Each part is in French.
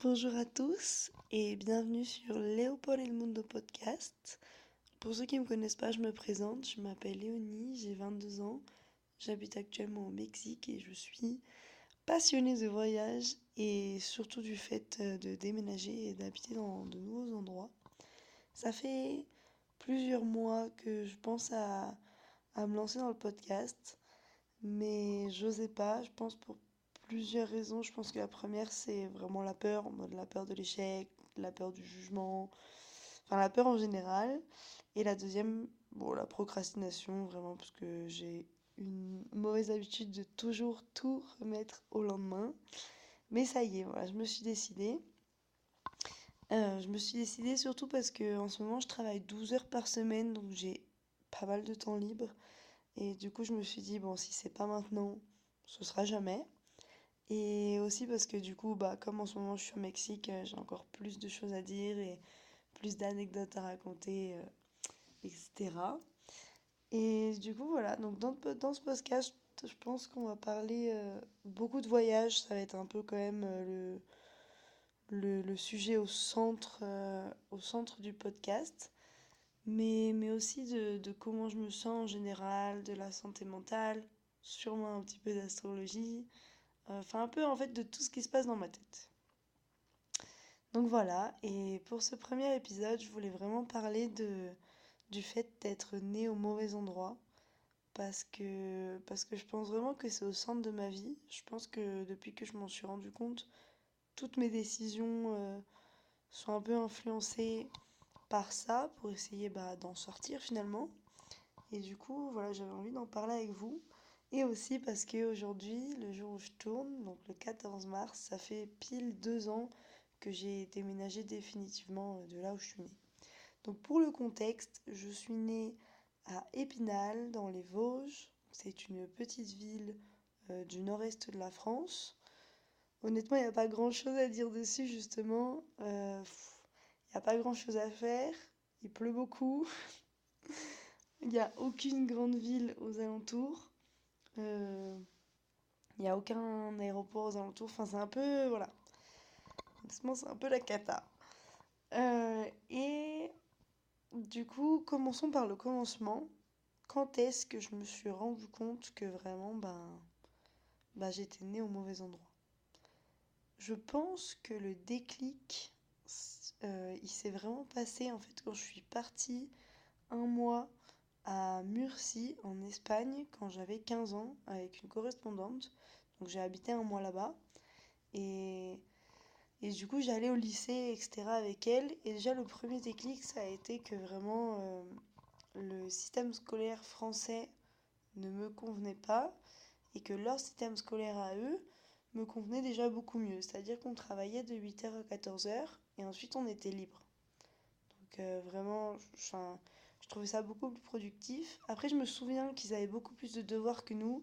Bonjour à tous et bienvenue sur Léopold et le Mundo podcast. Pour ceux qui ne me connaissent pas, je me présente. Je m'appelle Léonie, j'ai 22 ans. J'habite actuellement au Mexique et je suis passionnée de voyage et surtout du fait euh, de déménager et d'habiter dans de nouveaux endroits. Ça fait plusieurs mois que je pense à, me lancer dans le podcast, mais j'osais pas, je pense pour plusieurs raisons. Je pense que la première, c'est vraiment la peur, la peur de l'échec, la peur du jugement, enfin la peur en général. Et la deuxième, bon, la procrastination, vraiment, parce que j'ai une mauvaise habitude de toujours tout remettre au lendemain. Mais ça y est, voilà, je me suis décidée. Euh, je me suis décidée surtout parce que en ce moment je travaille 12 heures par semaine, donc j'ai pas mal de temps libre. Et du coup, je me suis dit, bon, si c'est pas maintenant, ce sera jamais. Et aussi parce que du coup, bah, comme en ce moment je suis au Mexique, euh, j'ai encore plus de choses à dire et plus d'anecdotes à raconter, euh, etc. Et du coup, voilà, donc dans, dans ce podcast, je pense qu'on va parler euh, beaucoup de voyages. Ça va être un peu quand même le, le, le, sujet au centre, au centre du podcast. Mais, mais aussi de, de comment je me sens en général, de la santé mentale, sûrement un petit peu d'astrologie. Enfin, un peu en fait de tout ce qui se passe dans ma tête. Donc voilà, et pour ce premier épisode, je voulais vraiment parler du fait d'être né au mauvais endroit. Parce que, parce que je pense vraiment que c'est au centre de ma vie. Je pense que depuis que je m'en suis rendu compte, toutes mes décisions euh, sont un peu influencées par ça pour essayer bah, d'en sortir finalement. Et du coup, voilà, j'avais envie d'en parler avec vous. Et aussi parce qu'aujourd'hui, le jour où je tourne, donc le 14 mars, ça fait pile deux ans que j'ai déménagé définitivement euh, de là où je suis née. Donc pour le contexte, je suis née à Épinal, dans les Vosges. C'est une petite ville euh, du nord-est de la France. Honnêtement, il n'y a pas grand-chose à dire dessus, justement. Euh, il n'y a pas grand-chose à faire. Il pleut beaucoup. Il n'y a aucune grande ville aux alentours. Il euh, n'y a aucun aéroport aux alentours. Enfin, c'est un peu. Voilà. c'est un peu la cata. Euh, et du coup, commençons par le commencement. Quand est-ce que je me suis rendu compte que vraiment, ben, ben j'étais née au mauvais endroit? Je pense que le déclic, euh, il s'est vraiment passé en fait quand je suis partie un mois à Murcie, en Espagne, quand j'avais 15 ans, avec une correspondante. Donc j'ai habité un mois là-bas. Et, et du coup, j'allais au lycée, etc. avec elle. Et déjà, le premier déclic, ça a été que vraiment euh, le système scolaire français ne me convenait pas. Et que leur système scolaire à eux me convenait déjà beaucoup mieux. C'est-à-dire qu'on travaillait de 8h à 14h et ensuite on était libre. Donc euh, vraiment, enfin je trouvais ça beaucoup plus productif. Après, je me souviens qu'ils avaient beaucoup plus de devoirs que nous.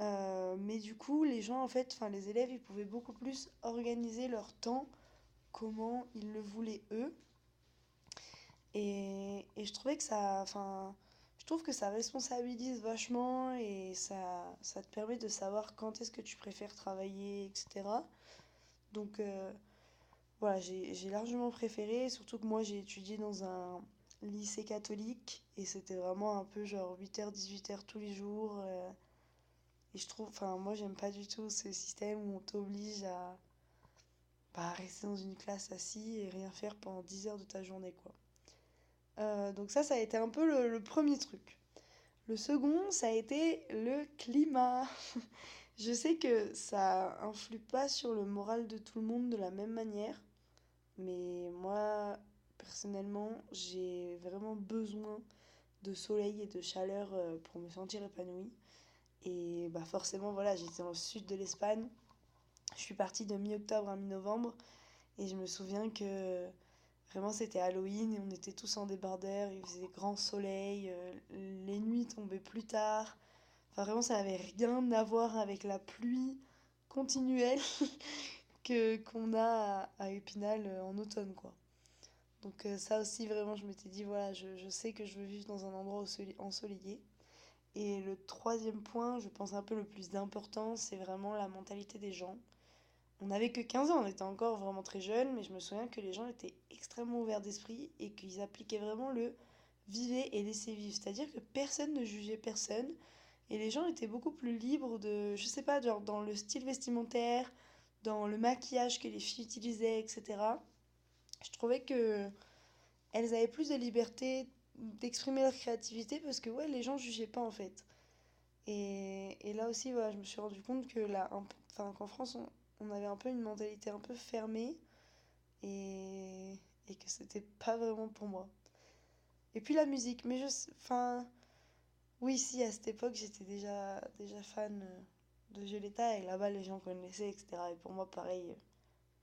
Euh, mais du coup, les gens, en fait, enfin, les élèves, ils pouvaient beaucoup plus organiser leur temps comment ils le voulaient eux. Et, et je trouvais que ça, enfin, je trouve que ça responsabilise vachement et ça, ça te permet de savoir quand est-ce que tu préfères travailler, etc. Donc, euh, voilà, j'ai largement préféré, surtout que moi, j'ai étudié dans un, lycée catholique et c'était vraiment un peu genre 8h, 18h tous les jours. Euh, et je trouve, enfin, moi j'aime pas du tout ce système où on t'oblige à bah, rester dans une classe assis et rien faire pendant 10 heures de ta journée, quoi. Euh, donc, ça, ça a été un peu le, le premier truc. Le second, ça a été le climat. je sais que ça influe pas sur le moral de tout le monde de la même manière, mais moi, Personnellement, j'ai vraiment besoin de soleil et de chaleur euh, pour me sentir épanouie. Et bah forcément, voilà, j'étais dans le sud de l'Espagne. Je suis partie de mi-octobre à mi-novembre. Et je me souviens que vraiment c'était Halloween et on était tous en débardeur. Il faisait grand soleil. Euh, les nuits tombaient plus tard. Enfin, vraiment, ça n'avait rien à voir avec la pluie continuelle que qu'on a à, Épinal euh, en automne, quoi. Donc euh, ça aussi, vraiment, je m'étais dit, voilà, je, sais que je veux vivre dans un endroit ensoleillé. Et le troisième point, je pense un peu le plus important, c'est vraiment la mentalité des gens. on n'avait que 15 ans, on était encore vraiment très jeunes, mais je me souviens que les gens étaient extrêmement ouverts d'esprit et qu'ils appliquaient vraiment le vivez et laissez vivre. C'est-à-dire que personne ne jugeait personne et les gens étaient beaucoup plus libres de, je sais pas, dans le style vestimentaire, dans le maquillage que les filles utilisaient, etc. Je trouvais que elles avaient plus de liberté d'exprimer leur créativité parce que ouais, les gens jugeaient pas en fait. Et, et là aussi, voilà, je me suis rendu compte que là, enfin, qu'en France, on, avait un peu une mentalité un peu fermée et, et que c'était pas vraiment pour moi. Et puis la musique, mais je. Enfin. Oui, si, à cette époque, j'étais déjà, déjà fan de Violetta et là-bas, les gens connaissaient, etc. Et pour moi, pareil,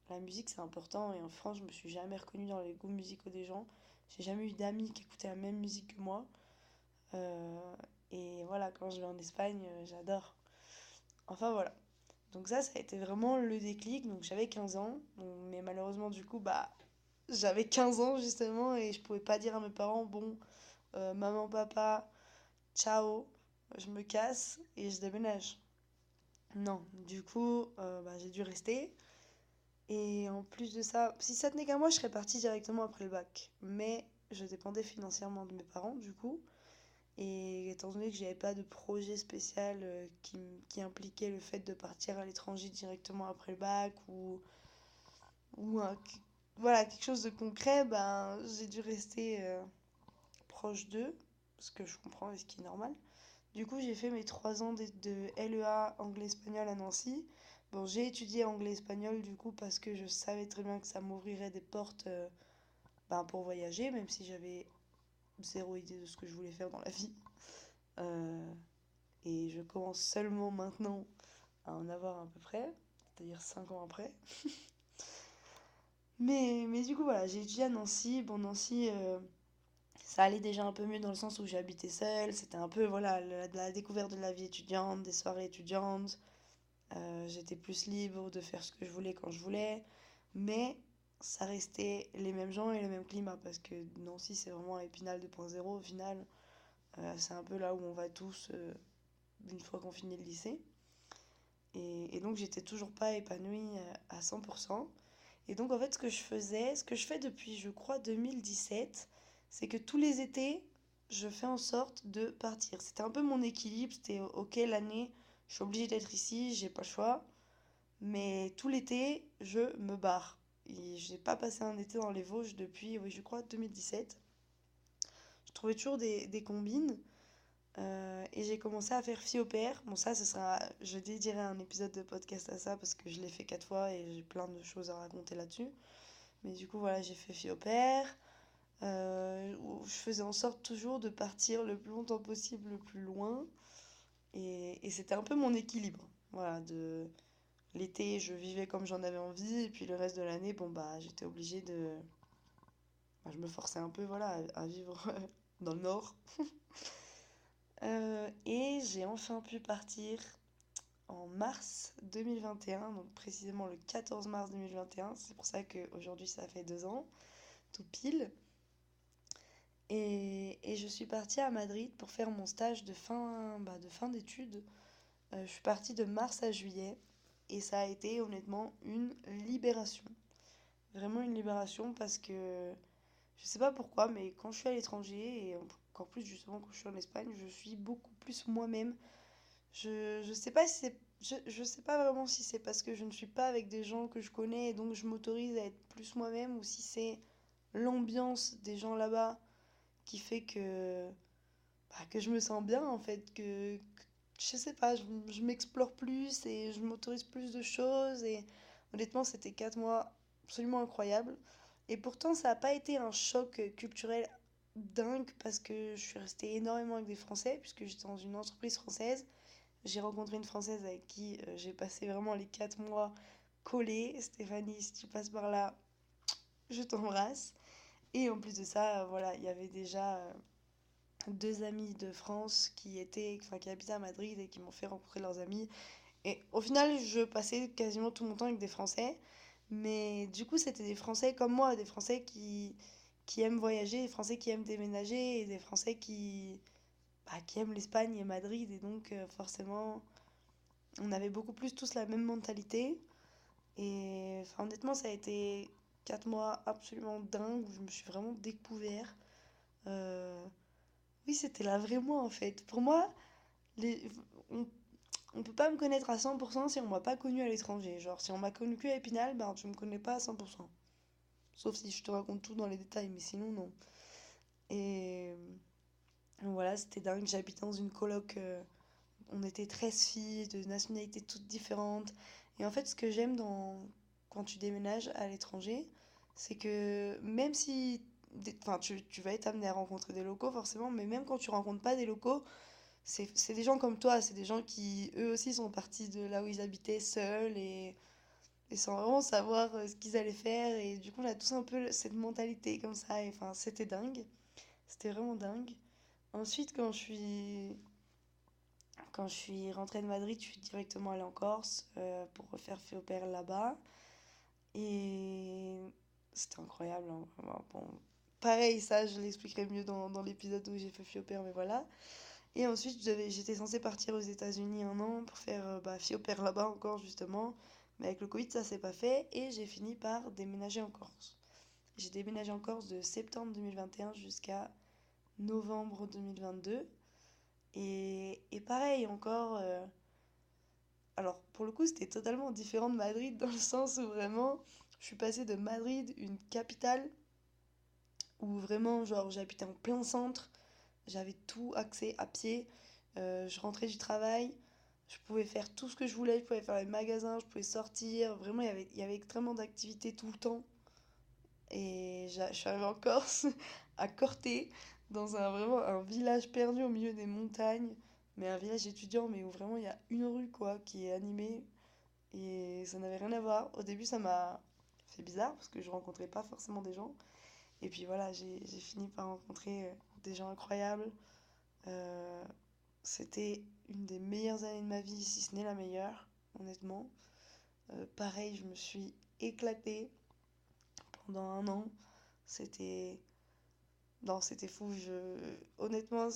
la musique, c'est important. Et en France, je me suis jamais reconnue dans les goûts musicaux des gens. J'ai jamais eu d'amis qui écoutaient la même musique que moi. Euh, et voilà, quand je vais en Espagne, j'adore. Enfin voilà. Donc ça, ça a été vraiment le déclic. Donc j'avais 15 ans, mais malheureusement du coup, bah j'avais 15 ans justement et je pouvais pas dire à mes parents, bon, euh, maman, papa, ciao, je me casse et je déménage. Non, du coup, euh, bah, j'ai dû rester. Et en plus de ça, si ça tenait qu'à moi, je serais partie directement après le bac. Mais je dépendais financièrement de mes parents, du coup. Et étant donné que j'avais pas de projet spécial euh, qui, qui, impliquait le fait de partir à l'étranger directement après le bac ou, ou voilà, quelque chose de concret, ben, j'ai dû rester euh, proche d'eux, ce que je comprends et ce qui est normal. Du coup, j'ai fait mes trois ans de, de LEA anglais-espagnol à Nancy. Bon, j'ai étudié anglais-espagnol du coup parce que je savais très bien que ça m'ouvrirait des portes euh, ben, pour voyager, même si j'avais zéro idée de ce que je voulais faire dans la vie. Euh, et je commence seulement maintenant à en avoir à peu près, c'est-à-dire 5 ans après. mais, mais du coup, voilà, j'ai étudié à Nancy. Bon, Nancy, euh, ça allait déjà un peu mieux dans le sens où j'habitais seule. C'était un peu, voilà, la, la, découverte de la vie étudiante, des soirées étudiantes. Euh, j'étais plus libre de faire ce que je voulais quand je voulais. Mais ça restait les mêmes gens et le même climat parce que Nancy c'est vraiment Épinal 2.0 au final. Euh, c'est un peu là où on va tous euh, une fois qu'on finit le lycée. Et, et donc j'étais toujours pas épanouie à 100% et donc en fait ce que je faisais ce que je fais depuis je crois 2017 c'est que tous les étés je fais en sorte de partir. C'était un peu mon équilibre c'était ok l'année je suis obligée d'être ici j'ai pas le choix mais tout l'été je me barre et j'ai pas passé un été dans les Vosges depuis, oui, je crois, 2017. Je trouvais toujours des, des combines. Euh, et j'ai commencé à faire fille au père. Bon, ça, ce sera. Je dédierai un épisode de podcast à ça parce que je l'ai fait quatre fois et j'ai plein de choses à raconter là-dessus. Mais du coup, voilà, j'ai fait fille au père. Euh, je faisais en sorte toujours de partir le plus longtemps possible, le plus loin. Et, c'était un peu mon équilibre. Voilà, de L'été, je vivais comme j'en avais envie, et puis le reste de l'année, bon, bah, j'étais obligée de. Bah, je me forçais un peu, voilà, à, à vivre dans le nord. euh, et j'ai enfin pu partir en mars 2021, donc précisément le 14 mars 2021. C'est pour ça qu'aujourd'hui, ça fait deux ans, tout pile. Et, et, je suis partie à Madrid pour faire mon stage de fin, bah, de fin d'études. Euh, je suis partie de mars à juillet. Et ça a été honnêtement une libération. Vraiment une libération parce que je sais pas pourquoi, mais quand je suis à l'étranger, et encore plus justement quand je suis en Espagne, je suis beaucoup plus moi-même. Je, je sais si. Je, je sais pas vraiment si c'est parce que je ne suis pas avec des gens que je connais et donc je m'autorise à être plus moi-même ou si c'est l'ambiance des gens là-bas qui fait que, bah, que je me sens bien en fait, que, je sais pas, je, je m'explore plus et je m'autorise plus de choses. Et honnêtement, c'était quatre mois absolument incroyables. Et pourtant, ça n'a pas été un choc culturel dingue parce que je suis restée énormément avec des Français, puisque j'étais dans une entreprise française. J'ai rencontré une Française avec qui euh, j'ai passé vraiment les quatre mois collés. Stéphanie, si tu passes par là, je t'embrasse. Et en plus de ça, voilà, il y avait déjà euh, deux amis de France qui étaient, enfin, qui habitaient à Madrid et qui m'ont fait rencontrer leurs amis. Et au final, je passais quasiment tout mon temps avec des Français. Mais du coup, c'était des Français comme moi, des Français qui, qui aiment voyager, des Français qui aiment déménager, des Français qui, bah, qui aiment l'Espagne et Madrid. Et donc, euh, forcément, on avait beaucoup plus tous la même mentalité. Et honnêtement, ça a été 4 mois absolument dingues où je me suis vraiment découvert. Euh, Oui, c'était la vraie moi en fait. Pour moi, on, on peut pas me connaître à 100% si on m'a pas connu à l'étranger. Genre, si on m'a connu que à Épinal, ben tu me connais pas à 100%. Sauf si je te raconte tout dans les détails, mais sinon, non. Et voilà, c'était dingue. J'habitais dans une coloc. euh, on était 13 filles de nationalités toutes différentes. Et en fait, ce que j'aime dans quand tu déménages à l'étranger, c'est que même si enfin, tu, vas être amené à rencontrer des locaux forcément, mais même quand tu rencontres pas des locaux, c'est des gens comme toi, c'est des gens qui eux aussi sont partis de là où ils habitaient seuls et, sans vraiment savoir euh, ce qu'ils allaient faire. Et du coup, on a tous un peu cette mentalité comme ça. Et enfin, c'était dingue. C'était vraiment dingue. Ensuite, quand je suis quand je suis rentrée de Madrid, je suis directement allée en Corse euh, pour refaire Fée au Père là-bas. Et c'était incroyable, hein. Bon, pareil, ça, je l'expliquerai mieux dans, dans l'épisode où j'ai fait Fée au Père, mais voilà. Et ensuite, j'étais censée partir aux États-Unis un an pour faire euh, bah, Fille au Père là-bas encore, justement. Mais avec le Covid, ça s'est pas fait. Et j'ai fini par déménager en Corse. J'ai déménagé en Corse de septembre 2021 jusqu'à novembre 2022. Et, et pareil, encore. euh, alors, pour le coup, c'était totalement différent de Madrid dans le sens où vraiment, je suis passée de Madrid, une capitale, où vraiment, genre, j'habitais en plein centre, j'avais tout accès à pied, euh, je rentrais du travail, je pouvais faire tout ce que je voulais, je pouvais faire les magasins, je pouvais sortir, vraiment, il y avait, y avait extrêmement d'activités tout le temps. Et je suis arrivée en Corse, à Corté, dans un vraiment un village perdu au milieu des montagnes, mais un village étudiant, mais où vraiment il y a une rue quoi qui est animée et ça n'avait rien à voir. Au début, ça m'a fait bizarre parce que je rencontrais pas forcément des gens. Et puis voilà, j'ai fini par rencontrer euh, des gens incroyables. Euh, c'était une des meilleures années de ma vie, si ce n'est la meilleure, honnêtement. Euh, pareil, je me suis éclatée pendant un an. C'était non, c'était fou. Je... Honnêtement,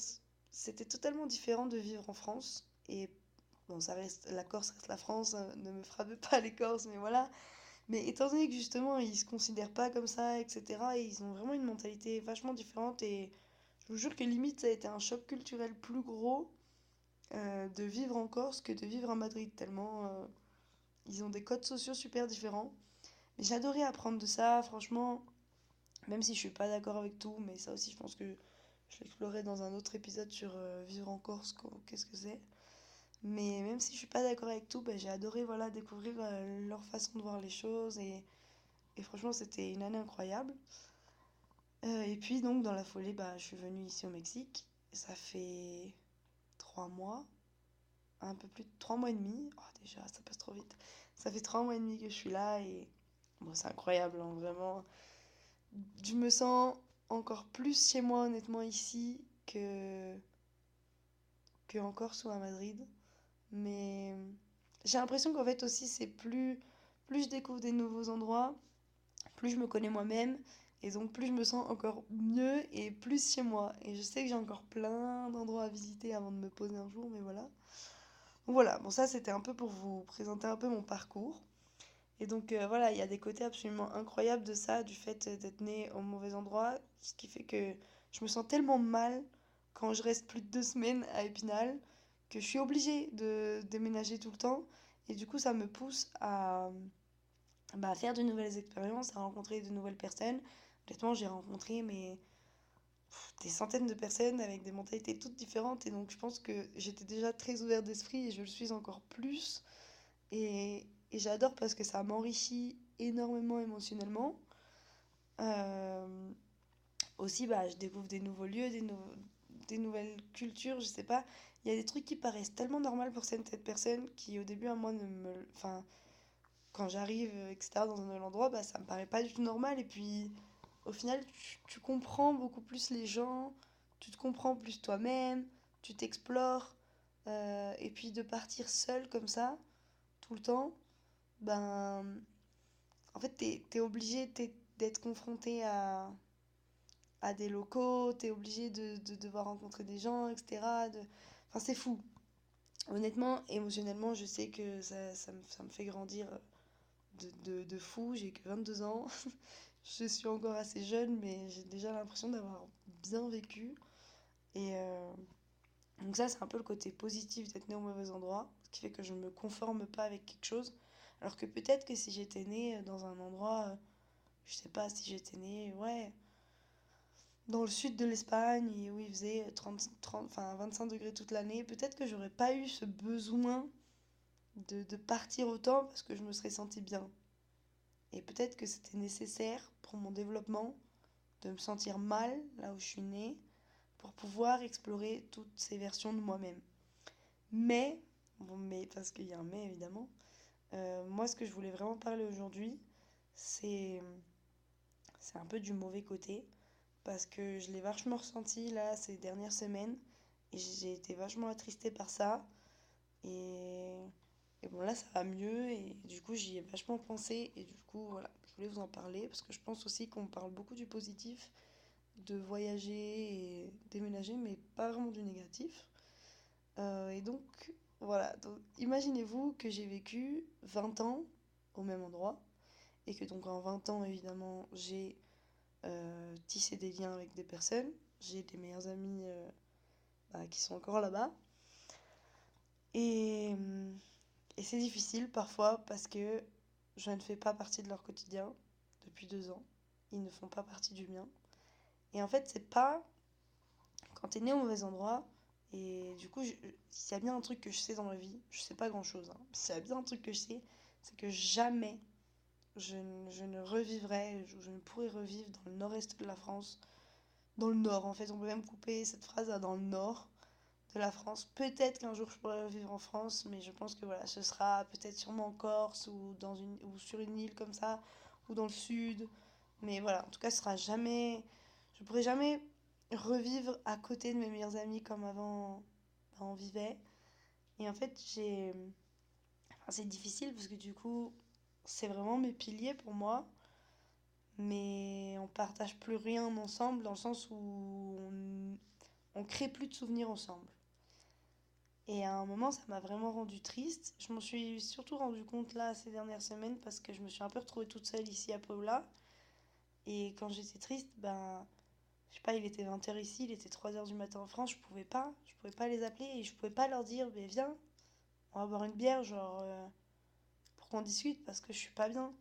c'était totalement différent de vivre en France. Et bon, ça reste, la Corse reste la France, hein, ne me frappez pas les Corses, mais voilà. Mais étant donné que justement, ils se considèrent pas comme ça, etc., et ils ont vraiment une mentalité vachement différente. Et je vous jure que limite, ça a été un choc culturel plus gros euh, de vivre en Corse que de vivre à Madrid, tellement euh, ils ont des codes sociaux super différents. Mais j'adorais apprendre de ça, franchement. Même si je suis pas d'accord avec tout, mais ça aussi, je pense que je l'explorerai dans un autre épisode sur euh, vivre en Corse, qu'est-ce que c'est. Mais même si je suis pas d'accord avec tout, ben, j'ai adoré voilà, découvrir euh, leur façon de voir les choses et, et franchement, c'était une année incroyable. Euh, et puis, donc, dans la folie, bah, je suis venue ici au Mexique. Ça fait trois mois, un peu plus de trois mois et demi. Oh, déjà, ça passe trop vite. Ça fait trois mois et demi que je suis là et bon, c'est incroyable, hein, vraiment. Je me sens encore plus chez moi, honnêtement, ici que, que en Corse à Madrid. Mais j'ai l'impression qu'en fait aussi, c'est plus, plus je découvre des nouveaux endroits, plus je me connais moi-même. Et donc plus je me sens encore mieux et plus chez moi. Et je sais que j'ai encore plein d'endroits à visiter avant de me poser un jour, mais voilà. Voilà, bon ça c'était un peu pour vous présenter un peu mon parcours. Et donc euh, voilà, il y a des côtés absolument incroyables de ça, du fait d'être né au mauvais endroit, ce qui fait que je me sens tellement mal quand je reste plus de deux semaines à Épinal que je suis obligée de déménager tout le temps. Et du coup, ça me pousse à, bah, faire de nouvelles expériences, à rencontrer de nouvelles personnes. Honnêtement, j'ai rencontré mais, des centaines de personnes avec des mentalités toutes différentes. Et donc, je pense que j'étais déjà très ouverte d'esprit et je le suis encore plus. Et, et j'adore parce que ça m'enrichit énormément émotionnellement. Euh, aussi, bah, je découvre des nouveaux lieux, des, nou- des nouvelles cultures, je sais pas. Il y a des trucs qui paraissent tellement normaux pour certaines personnes qui, au début, à moi, ne me... Enfin, quand j'arrive, euh, etc., dans un nouvel endroit, bah, ça me paraît pas du tout normal. Et puis, au final, tu, tu comprends beaucoup plus les gens, tu te comprends plus toi-même, tu t'explores. euh, et puis, de partir seul comme ça, tout le temps, ben, en fait, t'es, t'es obligé d'être confronté à, à des locaux, t'es obligé de, de devoir rencontrer des gens, etc. De... Enfin, c'est fou. Honnêtement, émotionnellement, je sais que ça, ça me, ça me fait grandir de, de, fou, j'ai que 22 ans. je suis encore assez jeune, mais j'ai déjà l'impression d'avoir bien vécu. Et euh, donc ça, c'est un peu le côté positif d'être né au mauvais endroit, ce qui fait que je ne me conforme pas avec quelque chose. Alors que peut-être que si j'étais né dans un endroit, je sais pas, si j'étais né, ouais, dans le sud de l'Espagne, où il faisait 30, 30, enfin 25 degrés toute l'année, peut-être que j'aurais pas eu ce besoin de, de partir autant parce que je me serais senti bien. Et peut-être que c'était nécessaire pour mon développement de me sentir mal là où je suis née pour pouvoir explorer toutes ces versions de moi-même. Mais, bon, mais parce qu'il y a un mais évidemment, euh, moi ce que je voulais vraiment parler aujourd'hui, c'est un peu du mauvais côté parce que je l'ai vachement ressenti là ces dernières semaines et j'ai été vachement attristée par ça et et bon, là, ça va mieux et du coup, j'y ai vachement pensé et du coup, voilà, je voulais vous en parler parce que je pense aussi qu'on parle beaucoup du positif, de voyager et déménager, mais pas vraiment du négatif. Euh, et donc, voilà, donc imaginez-vous que j'ai vécu 20 ans au même endroit et que donc en 20 ans, évidemment, j'ai euh, tissé des liens avec des personnes, j'ai des meilleurs amis euh, bah, qui sont encore là-bas. Et. Et c'est difficile parfois parce que je ne fais pas partie de leur quotidien depuis deux ans. Ils ne font pas partie du mien. Et en fait, c'est pas quand t'es né au mauvais endroit. Et du coup, s'il y a bien un truc que je sais dans ma vie, je sais pas grand chose. Hein, s'il y a bien un truc que je sais, c'est que jamais je, je ne revivrai, je, je, ne pourrai revivre dans le nord-est de la France. Dans le nord, en fait, on peut même couper cette phrase à dans le nord de la France. Peut-être qu'un jour je pourrai vivre en France, mais je pense que voilà, ce sera peut-être sûrement en Corse ou, dans une, ou sur une île comme ça, ou dans le sud. Mais voilà, en tout cas, ce sera jamais. Je pourrai jamais revivre à côté de mes meilleurs amis comme avant on vivait. Et en fait, j'ai. C'est difficile parce que du coup, c'est vraiment mes piliers pour moi. Mais on partage plus rien ensemble dans le sens où on, on crée plus de souvenirs ensemble. Et à un moment, ça m'a vraiment rendu triste. Je m'en suis surtout rendu compte là ces dernières semaines parce que je me suis un peu retrouvée toute seule ici à Paula. Et quand j'étais triste, ben, je sais pas, il était 20h ici, il était 3h du matin en France, je pouvais pas, je pouvais pas les appeler et je pouvais pas leur dire, ben viens, on va boire une bière, genre, euh, pour qu'on discute parce que je suis pas bien.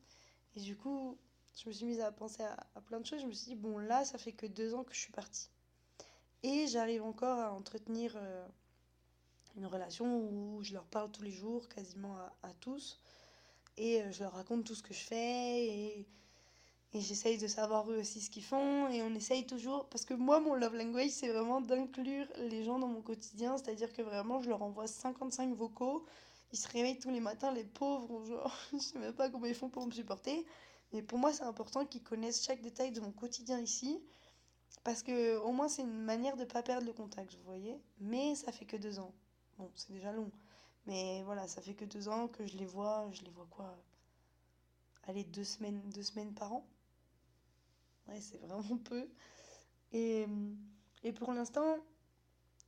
Et du coup, je me suis mise à penser à, plein de choses. Je me suis dit, bon, là, ça fait que deux ans que je suis partie. Et j'arrive encore à entretenir. Euh, une relation où je leur parle tous les jours, quasiment à, tous. Et euh, je leur raconte tout ce que je fais. Et j'essaye de savoir eux aussi ce qu'ils font. Et on essaye toujours. Parce que moi, mon love language, c'est vraiment d'inclure les gens dans mon quotidien. C'est-à-dire que vraiment, je leur envoie 55 vocaux. Ils se réveillent tous les matins, les pauvres. Genre, je sais même pas comment ils font pour me supporter. Mais pour moi, c'est important qu'ils connaissent chaque détail de mon quotidien ici. Parce que au moins, c'est une manière de pas perdre le contact, vous voyez. Mais ça fait que deux ans. Bon, c'est déjà long. Mais voilà, ça fait que deux ans que je les vois. Je les vois quoi? Allez, deux semaines, deux semaines par an? Ouais, c'est vraiment peu. Et, et pour l'instant,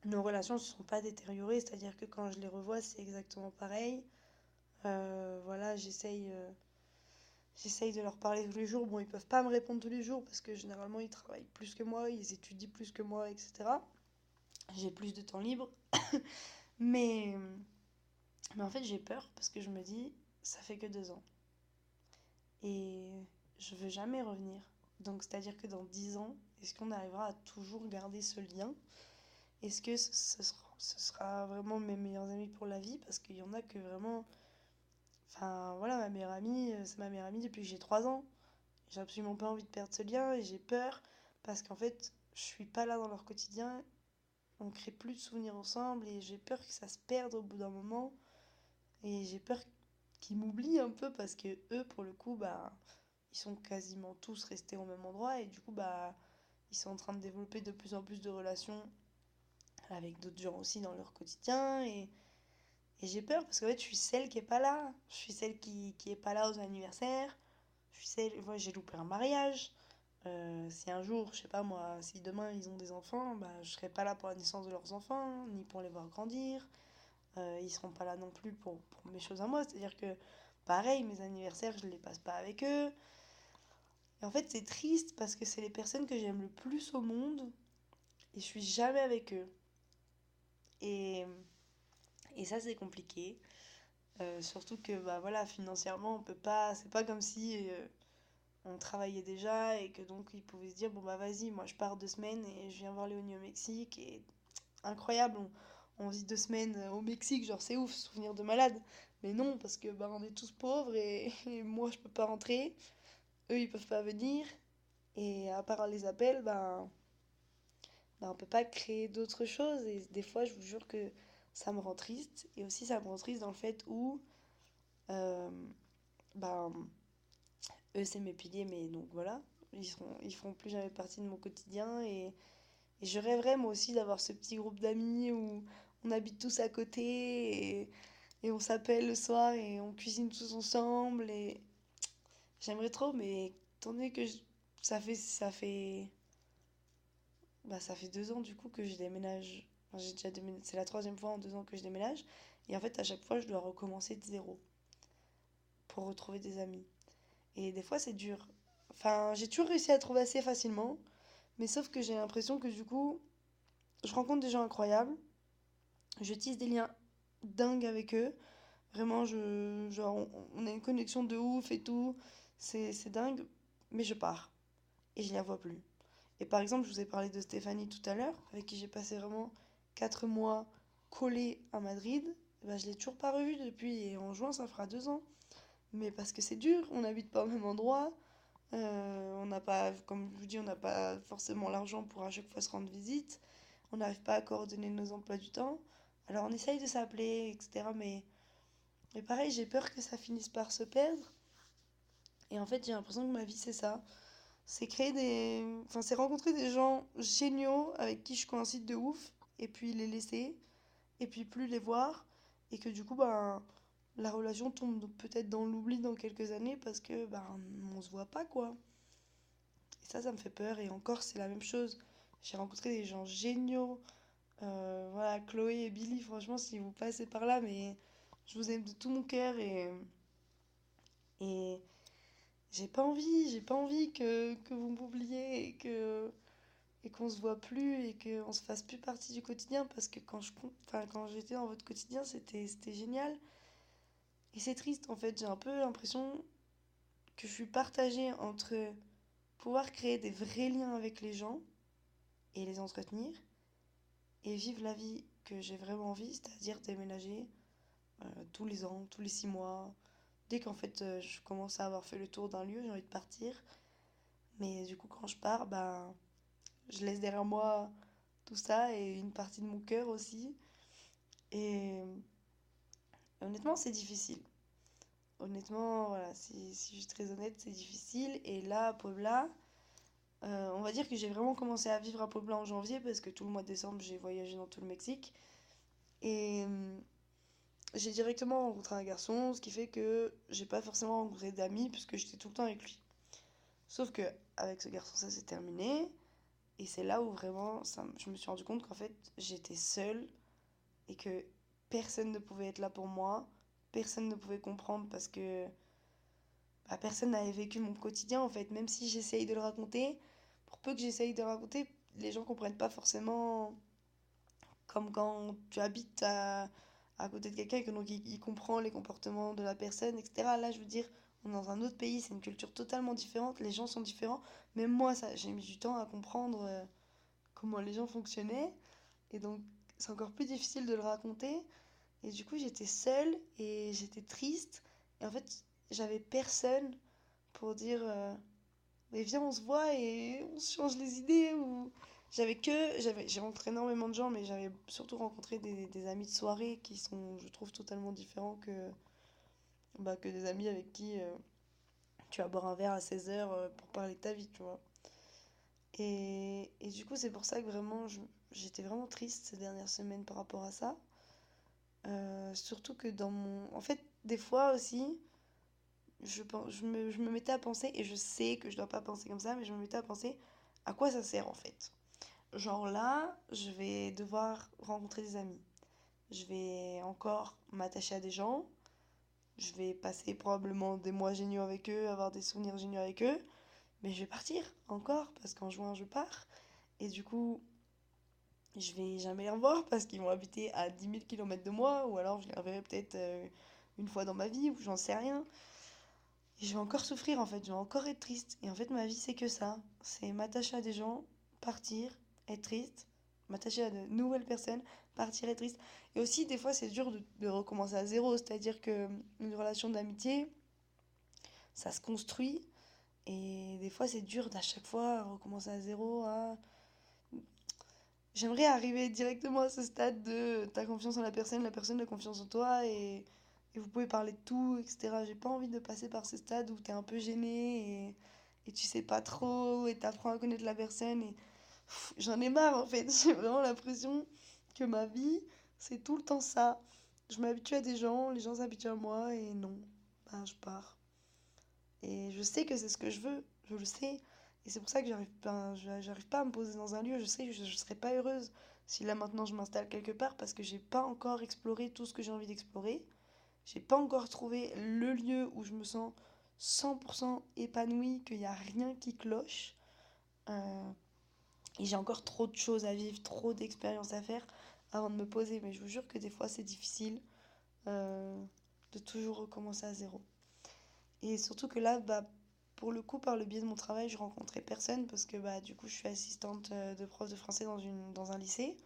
nos relations ne se sont pas détériorées. C'est-à-dire que quand je les revois, c'est exactement pareil. Euh, voilà, j'essaye... Euh, j'essaye de leur parler tous les jours. Bon, ils peuvent pas me répondre tous les jours parce que généralement ils travaillent plus que moi, ils étudient plus que moi, etc. J'ai plus de temps libre. Mais, mais en fait, j'ai peur parce que je me dis, ça fait que deux ans. Et je veux jamais revenir. Donc, c'est-à-dire que dans dix ans, est-ce qu'on arrivera à toujours garder ce lien? Est-ce que ce, sera, vraiment mes meilleurs amis pour la vie? Parce qu'il y en a que vraiment. Enfin, voilà, ma meilleure amie, euh, c'est ma meilleure amie depuis que j'ai trois ans. J'ai absolument pas envie de perdre ce lien et j'ai peur parce qu'en fait, je suis pas là dans leur quotidien on crée plus de souvenirs ensemble et j'ai peur que ça se perde au bout d'un moment et j'ai peur qu'ils m'oublient un peu parce que eux pour le coup bah ils sont quasiment tous restés au même endroit et du coup bah ils sont en train de développer de plus en plus de relations avec d'autres gens aussi dans leur quotidien et, et j'ai peur parce qu'en fait je suis celle qui est pas là je suis celle qui, qui est pas là aux anniversaires je suis celle moi j'ai loupé un mariage euh, si un jour, je sais pas moi, si demain ils ont des enfants, bah, je serai pas là pour la naissance de leurs enfants, ni pour les voir grandir. Euh, ils seront pas là non plus pour, pour mes choses à moi. C'est-à-dire que pareil, mes anniversaires, je les passe pas avec eux. Et en fait, c'est triste parce que c'est les personnes que j'aime le plus au monde et je suis jamais avec eux. Et, et ça, c'est compliqué. Euh, surtout que bah voilà financièrement on peut pas c'est pas comme si euh, on travaillait déjà et que donc ils pouvaient se dire bon bah vas-y moi je pars deux semaines et je viens voir Léonie au Mexique et incroyable on, vit deux semaines au Mexique genre c'est ouf souvenir de malade mais non parce que bah on est tous pauvres et, et, moi je peux pas rentrer eux ils peuvent pas venir et à part les appels bah, bah on peut pas créer d'autres choses et des fois je vous jure que ça me rend triste. Et aussi, ça me rend triste dans le fait où, euh, ben, eux, c'est mes piliers, mais donc voilà, ils, seront, ils feront plus jamais partie de mon quotidien. Et, et je rêverais, moi aussi, d'avoir ce petit groupe d'amis où on habite tous à côté et, et on s'appelle le soir et on cuisine tous ensemble. Et j'aimerais trop, mais étant donné que ça fait. Ça fait bah, ça fait deux ans du coup que je déménage j'ai déjà C'est la troisième fois en deux ans que je déménage. Et en fait, à chaque fois, je dois recommencer de zéro pour retrouver des amis. Et des fois, c'est dur. Enfin, j'ai toujours réussi à trouver assez facilement. Mais sauf que j'ai l'impression que du coup, je rencontre des gens incroyables. Je tisse des liens dingues avec eux. Vraiment, je, genre, on a une connexion de ouf et tout. C'est dingue. Mais je pars. Et je la vois plus. Et par exemple, je vous ai parlé de Stéphanie tout à l'heure, avec qui j'ai passé vraiment 4 mois collé à Madrid, bah, je l'ai toujours pas revu depuis. Et en juin, ça fera deux ans. Mais parce que c'est dur, on n'habite pas au même endroit. Euh, on n'a pas, comme je vous dis, on n'a pas forcément l'argent pour à chaque fois se rendre visite. On n'arrive pas à coordonner nos emplois du temps. Alors on essaye de s'appeler, etc. Mais, mais pareil, j'ai peur que ça finisse par se perdre. Et en fait, j'ai l'impression que ma vie, c'est ça. C'est créer des. Enfin, c'est rencontrer des gens géniaux avec qui je coïncide de ouf et puis les laisser, et puis plus les voir, et que du coup, ben, la relation tombe peut-être dans l'oubli dans quelques années parce que ben, on se voit pas, quoi. Et ça, ça me fait peur, et encore, c'est la même chose. J'ai rencontré des gens géniaux, euh, voilà, Chloé et Billy, franchement, si vous passez par là, mais je vous aime de tout mon cœur, et. Et j'ai pas envie, j'ai pas envie que, que vous m'oubliez et que et qu'on se voit plus et qu'on se fasse plus partie du quotidien parce que quand je enfin quand j'étais dans votre quotidien c'était c'était génial. Et c'est triste en fait j'ai un peu l'impression que je suis partagée entre pouvoir créer des vrais liens avec les gens et les entretenir et vivre la vie que j'ai vraiment envie c'est-à-dire déménager euh, tous les ans tous les six mois dès qu'en fait euh, je commence à avoir fait le tour d'un lieu j'ai envie de partir mais du coup quand je pars bah je laisse derrière moi tout ça et une partie de mon cœur aussi. Et honnêtement, c'est difficile. Honnêtement, voilà, si, je suis très honnête, c'est difficile. Et là, à Puebla, euh, on va dire que j'ai vraiment commencé à vivre à Puebla en janvier parce que tout le mois de décembre, j'ai voyagé dans tout le Mexique. Et j'ai directement rencontré un garçon, ce qui fait que j'ai pas forcément rencontré d'amis puisque j'étais tout le temps avec lui. Sauf que avec ce garçon, ça s'est terminé. Et c'est là où vraiment ça, je me suis rendu compte qu'en fait j'étais seule et que personne ne pouvait être là pour moi, personne ne pouvait comprendre parce que bah, personne n'avait vécu mon quotidien en fait. Même si j'essaye de le raconter, pour peu que j'essaye de le raconter, les gens comprennent pas forcément comme quand tu habites à, à côté de quelqu'un que il, il, comprend les comportements de la personne, etc. Là je veux dire, on est dans un autre pays, c'est une culture totalement différente, les gens sont différents. Même moi, ça, j'ai mis du temps à comprendre euh, comment les gens fonctionnaient. Et donc, c'est encore plus difficile de le raconter. Et du coup, j'étais seule et j'étais triste. Et en fait, j'avais personne pour dire euh, Mais viens, on se voit et on se change les idées. J'avais que. J'ai rencontré énormément de gens, mais j'avais surtout rencontré des, des amis de soirée qui sont, je trouve, totalement différents que bah, que des amis avec qui euh, tu vas boire un verre à 16h euh, pour parler de ta vie, tu vois. Et, et du coup, c'est pour ça que vraiment, j'étais vraiment triste ces dernières semaines par rapport à ça. Euh, surtout que dans mon... En fait, des fois aussi, je, je, me, je me mettais à penser, et je sais que je dois pas penser comme ça, mais je me mettais à penser à quoi ça sert en fait. Genre là, je vais devoir rencontrer des amis. Je vais encore m'attacher à des gens je vais passer probablement des mois géniaux avec eux, avoir des souvenirs géniaux avec eux, mais je vais partir encore parce qu'en juin je pars. Et du coup, je vais jamais les revoir parce qu'ils vont habiter à 10 000 km de moi, ou alors je les reverrai peut-être euh, une fois dans ma vie, ou j'en sais rien. Et je vais encore souffrir en fait, je vais encore être triste. Et en fait, ma vie, c'est que ça. C'est m'attacher à des gens, partir, être triste, m'attacher à de nouvelles personnes, partir, être triste. Et aussi, des fois, c'est dur de, recommencer à zéro. C'est-à-dire que une relation d'amitié, ça se construit. Et des fois, c'est dur d'à chaque fois recommencer à zéro. J'aimerais arriver directement à ce stade de ta confiance en la personne, la personne a confiance en toi et, vous pouvez parler de tout, etc. J'ai pas envie de passer par ce stade où t'es un peu gêné et, et tu sais pas trop et t'apprends à connaître la personne. J'en ai marre en fait. J'ai vraiment l'impression que ma vie, c'est tout le temps ça. Je m'habitue à des gens, les gens s'habituent à moi et non, ben je pars. Et je sais que c'est ce que je veux, je le sais. Et c'est pour ça que j'arrive j'arrive pas à me poser dans un lieu. Je sais que je, je serais pas heureuse si là maintenant je m'installe quelque part parce que j'ai pas encore exploré tout ce que j'ai envie d'explorer. J'ai pas encore trouvé le lieu où je me sens 100% épanouie, qu'il n'y a rien qui cloche. Euh, et j'ai encore trop de choses à vivre, trop d'expériences à faire avant de me poser. Mais je vous jure que des fois c'est difficile euh, de toujours recommencer à zéro. Et surtout que là, bah, pour le coup, par le biais de mon travail, je rencontrais personne parce que bah, du coup, je suis assistante euh, de prof de français dans, une, dans un lycée.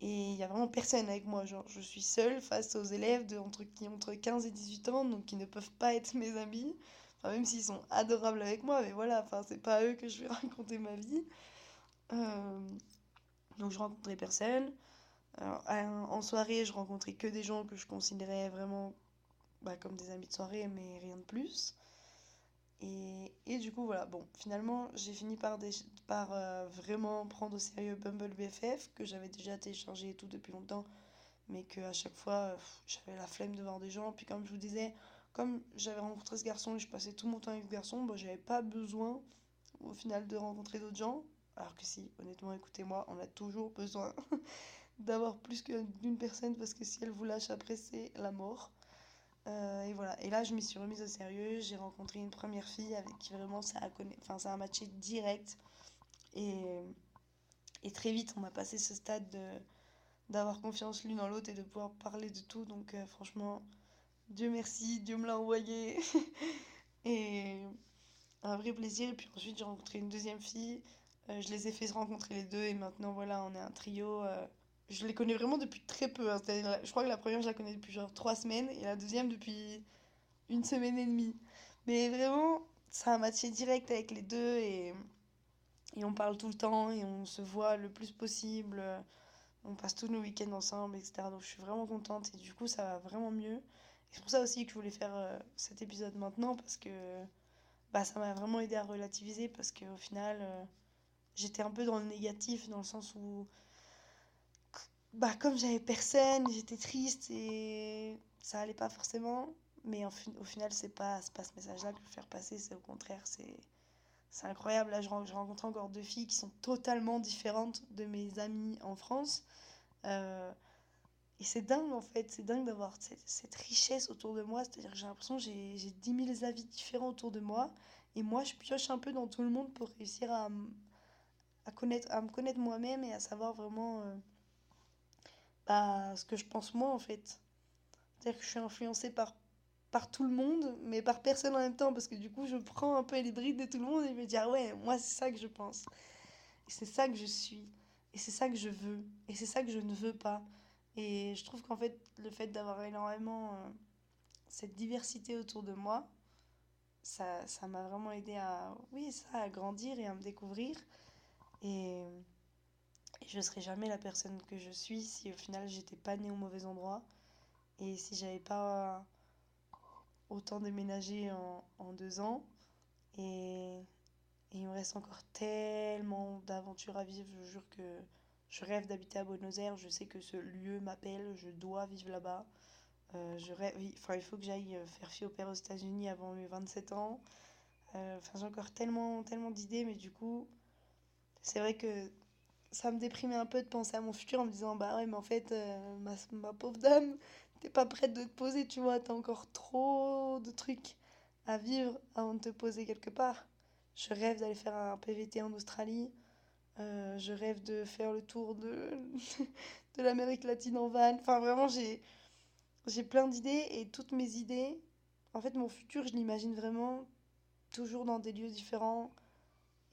Et il n'y a vraiment personne avec moi. Genre, je suis seule face aux élèves de, entre, qui ont entre 15 et 18 ans, donc qui ne peuvent pas être mes amis. Même s'ils sont adorables avec moi, mais voilà, enfin, c'est pas à eux que je vais raconter ma vie. Euh, donc, je rencontrais personne. En soirée, je rencontrais que des gens que je considérais vraiment bah, comme des amis de soirée, mais rien de plus. Et, et du coup, voilà, bon, finalement, j'ai fini par, par euh, vraiment prendre au sérieux Bumble BFF, que j'avais déjà téléchargé et tout depuis longtemps, mais que à chaque fois, j'avais la flemme de voir des gens. Puis comme je vous disais, comme j'avais rencontré ce garçon et je passais tout mon temps avec ce garçon, bah, j'avais pas besoin, au final, de rencontrer d'autres gens. Alors que si, honnêtement, écoutez-moi, on a toujours besoin d'avoir plus qu'une personne, parce que si elle vous lâche après, c'est la mort. Euh, et voilà. Et là, je m'y suis remise au sérieux. J'ai rencontré une première fille avec qui vraiment ça a, connu... enfin, ça a matché direct. Et, et très vite, on a passé ce stade de d'avoir confiance l'une en l'autre et de pouvoir parler de tout. Donc euh, franchement, Dieu merci, Dieu me l'a envoyé. et un vrai plaisir. Et puis ensuite, j'ai rencontré une deuxième fille. Euh, je les ai fait se rencontrer les deux et maintenant, voilà, on est un trio. Euh, je les connais vraiment depuis très peu. Hein. Je crois que la première, je la connais depuis genre trois semaines et la deuxième depuis une semaine et demie. Mais vraiment, ça a matché direct avec les deux et, et on parle tout le temps et on se voit le plus possible. On passe tous nos week-ends ensemble, etc. Donc je suis vraiment contente et du coup, ça va vraiment mieux. C'est pour ça aussi que je voulais faire euh, cet épisode maintenant parce que bah, ça m'a vraiment aidé à relativiser parce qu'au final, j'étais un peu dans le négatif dans le sens où bah, comme j'avais personne, j'étais triste et ça allait pas forcément. Mais au final, c'est pas, pas ce message-là que je veux faire passer, c'est au contraire, c'est, c'est incroyable. Là, je, rencontre encore deux filles qui sont totalement différentes de mes amies en France. Euh, et c'est dingue en fait, c'est dingue d'avoir cette, cette, richesse autour de moi. C'est-à-dire que j'ai l'impression que j'ai 10 000 avis différents autour de moi. Et moi, je pioche un peu dans tout le monde pour réussir à, à, connaître, à me connaître moi-même et à savoir vraiment. Euh, bah, ce que je pense moi en fait. C'est-à-dire que je suis influencée par, par tout le monde, mais par personne en même temps, parce que du coup je prends un peu les brides de tout le monde et je me dis ah ouais, moi c'est ça que je pense. Et c'est ça que je suis. Et c'est ça que je veux. Et c'est ça que je ne veux pas. Et je trouve qu'en fait, le fait d'avoir énormément euh, cette diversité autour de moi, ça, m'a vraiment aidé à, oui, ça, à grandir et à me découvrir. Et et je serais jamais la personne que je suis si au final j'étais pas née au mauvais endroit et si j'avais pas autant déménagé en, en deux ans. Et, il me reste encore tellement d'aventures à vivre. Je jure que je rêve d'habiter à Buenos Aires. Je sais que ce lieu m'appelle. Je dois vivre là-bas. Euh, je rêve, enfin, il faut que j'aille faire fille au père aux États-Unis avant mes 27 ans. Euh, j'ai encore tellement, tellement d'idées, mais du coup, c'est vrai que ça me déprimait un peu de penser à mon futur en me disant bah ouais mais en fait euh, ma, ma, pauvre dame t'es pas prête de te poser, tu vois, t'as encore trop de trucs à vivre avant de te poser quelque part. Je rêve d'aller faire un PVT en Australie. Euh, je rêve de faire le tour de, de l'Amérique latine en van. Enfin, vraiment, j'ai, j'ai plein d'idées et toutes mes idées, en fait, mon futur, je l'imagine vraiment toujours dans des lieux différents.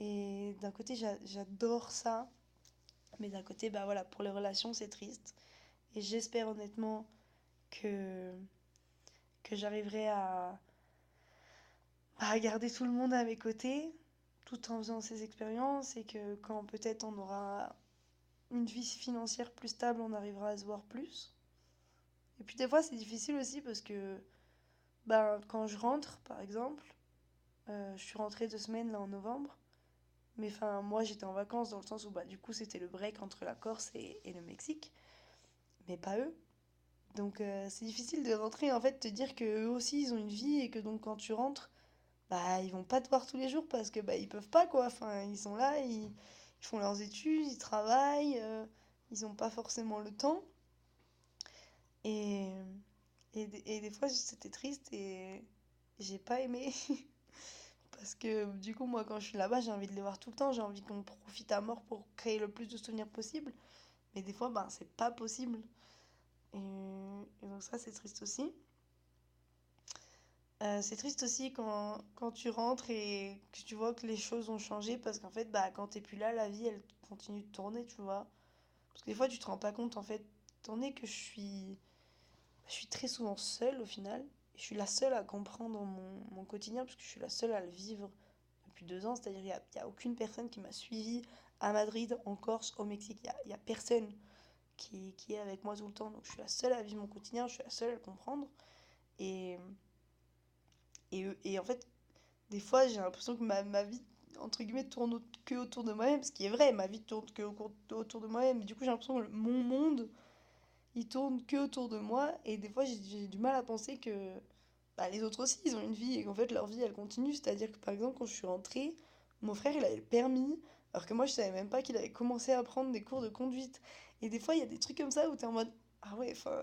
Et d'un côté, j'adore ça. Mais d'un côté, bah voilà, pour les relations, c'est triste. Et j'espère honnêtement que, que j'arriverai à, à garder tout le monde à mes côtés tout en faisant ces expériences et que quand peut-être on aura une vie financière plus stable, on arrivera à se voir plus. Et puis des fois c'est difficile aussi parce que ben, quand je rentre par exemple, euh, je suis rentrée deux semaines là en novembre, mais enfin moi j'étais en vacances dans le sens où bah, du coup c'était le break entre la Corse et, le Mexique, mais pas eux. Donc euh, c'est difficile de rentrer en fait, te dire que eux aussi ils ont une vie et que donc quand tu rentres, bah ils vont pas te voir tous les jours parce que bah ils peuvent pas quoi. Enfin ils sont là, ils, font leurs études, ils travaillent, euh, ils ont pas forcément le temps. Et, et, et des fois c'était triste et j'ai pas aimé. Parce que du coup, moi, quand je suis là-bas, j'ai envie de les voir tout le temps. J'ai envie qu'on profite à mort pour créer le plus de souvenirs possible. Mais des fois, ben, c'est pas possible. Et, donc, ça, c'est triste aussi. Euh, c'est triste aussi quand, quand, tu rentres et que tu vois que les choses ont changé. Parce qu'en fait, bah, quand t'es plus là, la vie, elle continue de tourner, tu vois. Parce que des fois, tu te rends pas compte, en fait, étant donné que je suis, je suis très souvent seule au final je suis la seule à comprendre mon, quotidien, parce que je suis la seule à le vivre depuis deux ans. C'est-à-dire qu'il n'y a, a, aucune personne qui m'a suivi à Madrid, en Corse, au Mexique. Il n'y a, a, personne qui, qui, est avec moi tout le temps. Donc je suis la seule à vivre mon quotidien, je suis la seule à le comprendre. Et, et, et en fait, des fois, j'ai l'impression que ma, ma, vie, entre guillemets, tourne que autour de moi-même. Ce qui est vrai, ma vie tourne que autour de moi-même. Du coup, j'ai l'impression que mon monde il tourne que autour de moi et des fois j'ai du mal à penser que bah, les autres aussi ils ont une vie et qu'en fait leur vie elle continue. C'est à dire que par exemple quand je suis rentrée mon frère il avait le permis alors que moi je savais même pas qu'il avait commencé à prendre des cours de conduite. Et des fois il y a des trucs comme ça où t'es en mode ah ouais enfin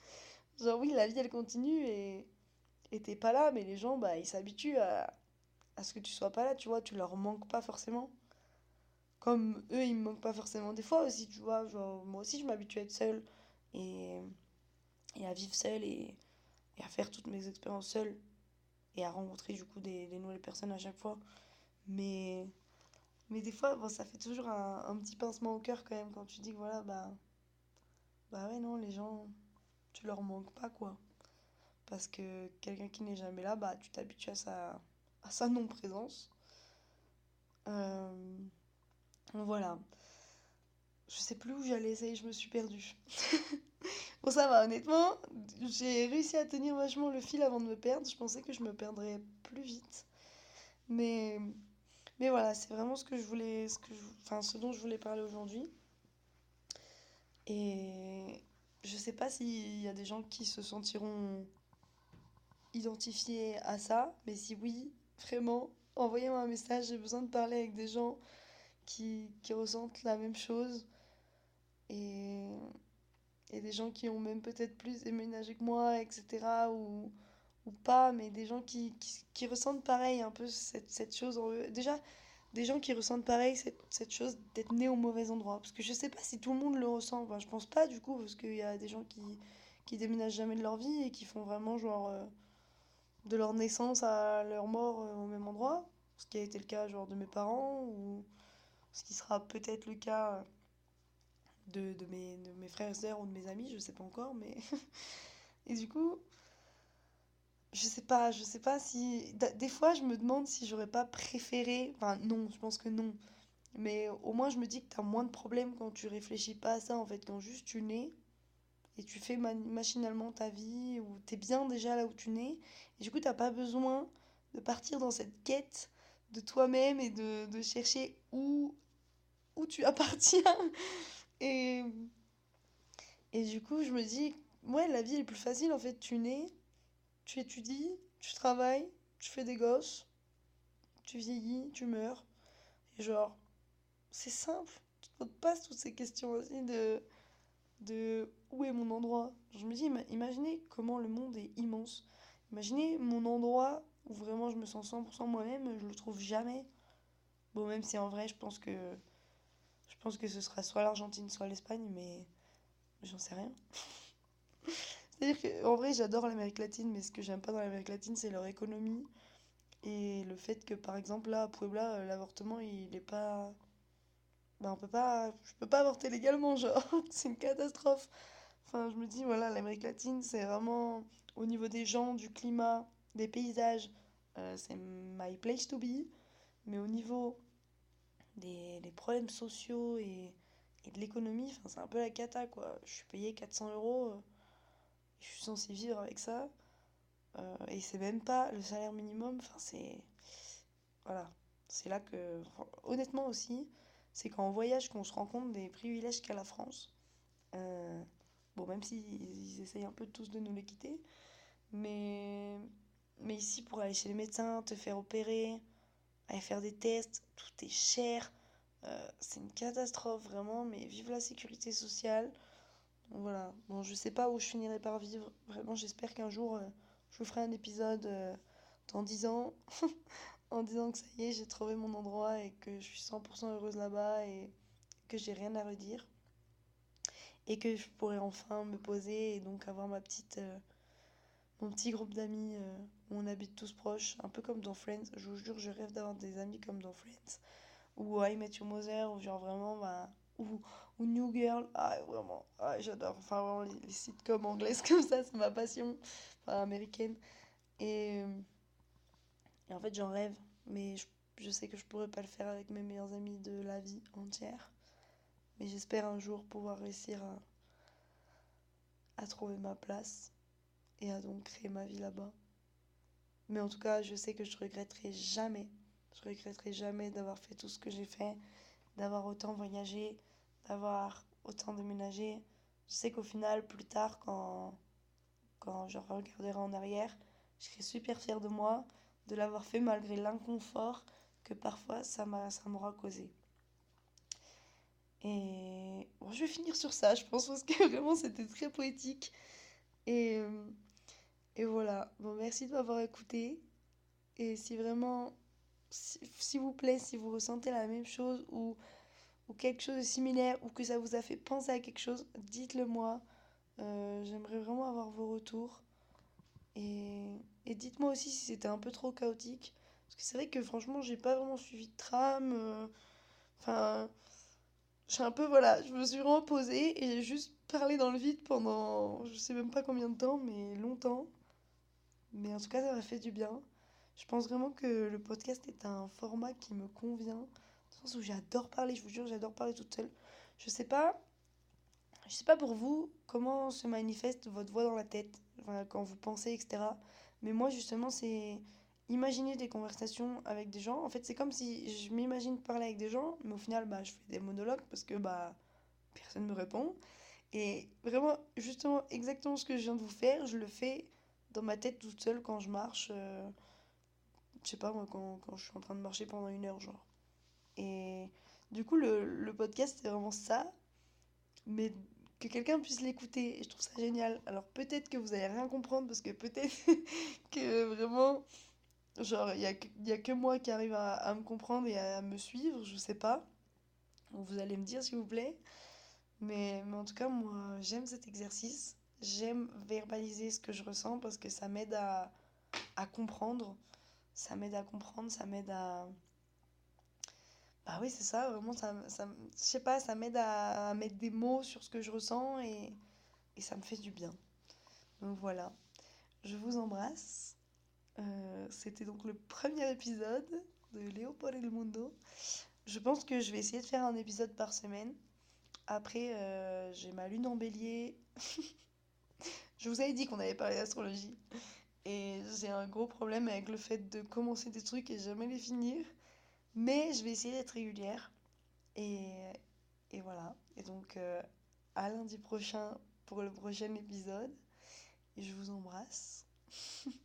genre oui la vie elle continue et t'es pas là mais les gens bah ils s'habituent à à ce que tu sois pas là tu vois tu leur manques pas forcément. Comme eux ils me manquent pas forcément. Des fois aussi tu vois genre moi aussi je m'habitue à être seule et, à vivre seule et, à faire toutes mes expériences seule et à rencontrer du coup des, nouvelles personnes à chaque fois. Mais, mais des fois, bon, ça fait toujours un, un, petit pincement au cœur quand même quand tu dis que voilà, bah, bah ouais, non, les gens, tu leur manques pas quoi. Parce que quelqu'un qui n'est jamais là, bah, tu t'habitues à sa, à sa non-présence. Euh, voilà. Je sais plus où j'allais, ça y est, je me suis perdue. bon, ça va, honnêtement, j'ai réussi à tenir vachement le fil avant de me perdre. Je pensais que je me perdrais plus vite. Mais, mais voilà, c'est vraiment ce que je voulais, ce, que je, enfin, ce dont je voulais parler aujourd'hui. Et je sais pas s'il y a des gens qui se sentiront identifiés à ça, mais si oui, vraiment, envoyez-moi un message, j'ai besoin de parler avec des gens qui, qui ressentent la même chose et, des gens qui ont même peut-être plus déménagé que moi, etc. Ou, ou pas, mais des gens qui, qui, ressentent pareil un peu cette, cette chose. Déjà, des gens qui ressentent pareil cette, cette chose d'être né au mauvais endroit. Parce que je sais pas si tout le monde le ressent. Enfin, je pense pas du coup, parce qu'il y a des gens qui, qui déménagent jamais de leur vie et qui font vraiment genre euh, de leur naissance à leur mort euh, au même endroit. Ce qui a été le cas genre de mes parents ou ce qui sera peut-être le cas. De, de, mes, de mes frères et sœurs ou de mes amis, je sais pas encore, mais. et du coup, je sais pas, je sais pas si. Des fois, je me demande si j'aurais pas préféré. Enfin, non, je pense que non. Mais au moins, je me dis que t'as moins de problèmes quand tu réfléchis pas à ça, en fait, quand juste tu nais et tu fais machinalement ta vie, ou t'es bien déjà là où tu nais, et du coup, t'as pas besoin de partir dans cette quête de toi-même et de, de chercher où, où tu appartiens. Et, et du coup, je me dis, ouais, la vie est plus facile. En fait, tu nais, tu étudies, tu travailles, tu fais des gosses, tu vieillis, tu meurs. Et genre, c'est simple. Tu te poses toutes ces questions aussi de, de où est mon endroit. Je me dis, imaginez comment le monde est immense. Imaginez mon endroit où vraiment je me sens 100% moi-même, je le trouve jamais. Bon, même si en vrai, je pense que je pense que ce sera soit l'Argentine, soit l'Espagne, mais j'en sais rien. C'est-à-dire qu'en vrai, j'adore l'Amérique latine, mais ce que j'aime pas dans l'Amérique latine, c'est leur économie. Et le fait que, par exemple, là, à Puebla, euh, l'avortement, il est pas. Ben, on peut pas. Je peux pas avorter légalement, genre. c'est une catastrophe. Enfin, je me dis, voilà, l'Amérique latine, c'est vraiment. Au niveau des gens, du climat, des paysages, euh, c'est my place to be. Mais au niveau des problèmes sociaux et, et de l'économie, c'est un peu la cata, quoi. Je suis payé 400 euros. Euh, je suis censée vivre avec ça. Euh, et c'est même pas le salaire minimum. Enfin, c'est. Voilà. C'est là que. Honnêtement aussi, c'est quand on voyage qu'on se rend compte des privilèges qu'a la France. Euh, bon, même s'ils ils essayent un peu tous de nous les quitter. Mais. Mais ici, pour aller chez les médecins, te faire opérer, faire des tests, tout est cher. Euh, c'est une catastrophe vraiment, mais vive la sécurité sociale. Voilà. Bon, je sais pas où je finirai par vivre. Vraiment, j'espère qu'un jour, euh, je vous ferai un épisode euh, dans 10 ans en disant que ça y est, j'ai trouvé mon endroit et que je suis 100% heureuse là-bas et que j'ai rien à redire. Et que je pourrai enfin me poser et donc avoir ma petite, euh, mon petit groupe d'amis où on habite tous proches, un peu comme dans Friends. Je vous jure, je rêve d'avoir des amis comme dans Friends. Ou I Met Your Mother, ou genre vraiment, bah, ou, ou New Girl. Ah, vraiment, ah, j'adore. Enfin, vraiment, les, les, sitcoms anglaises comme ça, c'est ma passion. Enfin, américaine. Et, et en fait, j'en rêve. Mais je, je, sais que je pourrais pas le faire avec mes meilleurs amis de la vie entière. Mais j'espère un jour pouvoir réussir à, à trouver ma place et à donc créer ma vie là-bas. Mais en tout cas, je sais que je regretterai jamais. Je regretterai jamais d'avoir fait tout ce que j'ai fait, d'avoir autant voyagé, d'avoir autant déménagé. Je sais qu'au final, plus tard, quand, quand je regarderai en arrière, je serai super fière de moi, de l'avoir fait malgré l'inconfort que parfois ça m'aura causé. Et bon, je vais finir sur ça, je pense, parce que vraiment c'était très poétique. Et, et voilà. Bon, merci de m'avoir écouté. Et si vraiment, s'il vous plaît, si vous ressentez la même chose ou ou quelque chose de similaire ou que ça vous a fait penser à quelque chose, dites-le moi. Euh, J'aimerais vraiment avoir vos retours. Et, et dites-moi aussi si c'était un peu trop chaotique. Parce que c'est vrai que franchement, j'ai pas vraiment suivi de trame. Euh, enfin, j'ai un peu, voilà, je me suis vraiment posée et j'ai juste parlé dans le vide pendant, je sais même pas combien de temps, mais longtemps. Mais en tout cas, ça m'a fait du bien. Je pense vraiment que le podcast est un format qui me convient où j'adore parler, je vous jure, j'adore parler toute seule. Je sais pas, je sais pas pour vous comment se manifeste votre voix dans la tête, quand vous pensez, etc. Mais moi, justement, c'est imaginer des conversations avec des gens. En fait, c'est comme si je m'imagine parler avec des gens, mais au final, bah, je fais des monologues parce que bah, personne me répond. Et vraiment, justement, exactement ce que je viens de vous faire, je le fais dans ma tête toute seule quand je marche. Euh, je sais pas, moi, quand, quand je suis en train de marcher pendant une heure, genre. Et du coup, le, le podcast, c'est vraiment ça. Mais que quelqu'un puisse l'écouter, je trouve ça génial. Alors peut-être que vous allez rien comprendre, parce que peut-être que vraiment, genre, il n'y a, y a que moi qui arrive à, à, me comprendre et à me suivre, je sais pas. Vous allez me dire, s'il vous plaît. Mais, mais en tout cas, moi, j'aime cet exercice. J'aime verbaliser ce que je ressens parce que ça m'aide à, à comprendre. Ça m'aide à comprendre, ça m'aide à, bah oui, c'est ça, vraiment, ça, ça, je sais pas, ça m'aide à, mettre des mots sur ce que je ressens et, et ça me fait du bien. Donc voilà, je vous embrasse. Euh, C'était donc le premier épisode de Léo por el Mundo. Je pense que je vais essayer de faire un épisode par semaine. Après, euh, j'ai ma lune en bélier. je vous avais dit qu'on avait parlé d'astrologie. Et j'ai un gros problème avec le fait de commencer des trucs et jamais les finir. Mais je vais essayer d'être régulière. Et, et, voilà. Et donc, euh, à lundi prochain pour le prochain épisode. Et je vous embrasse.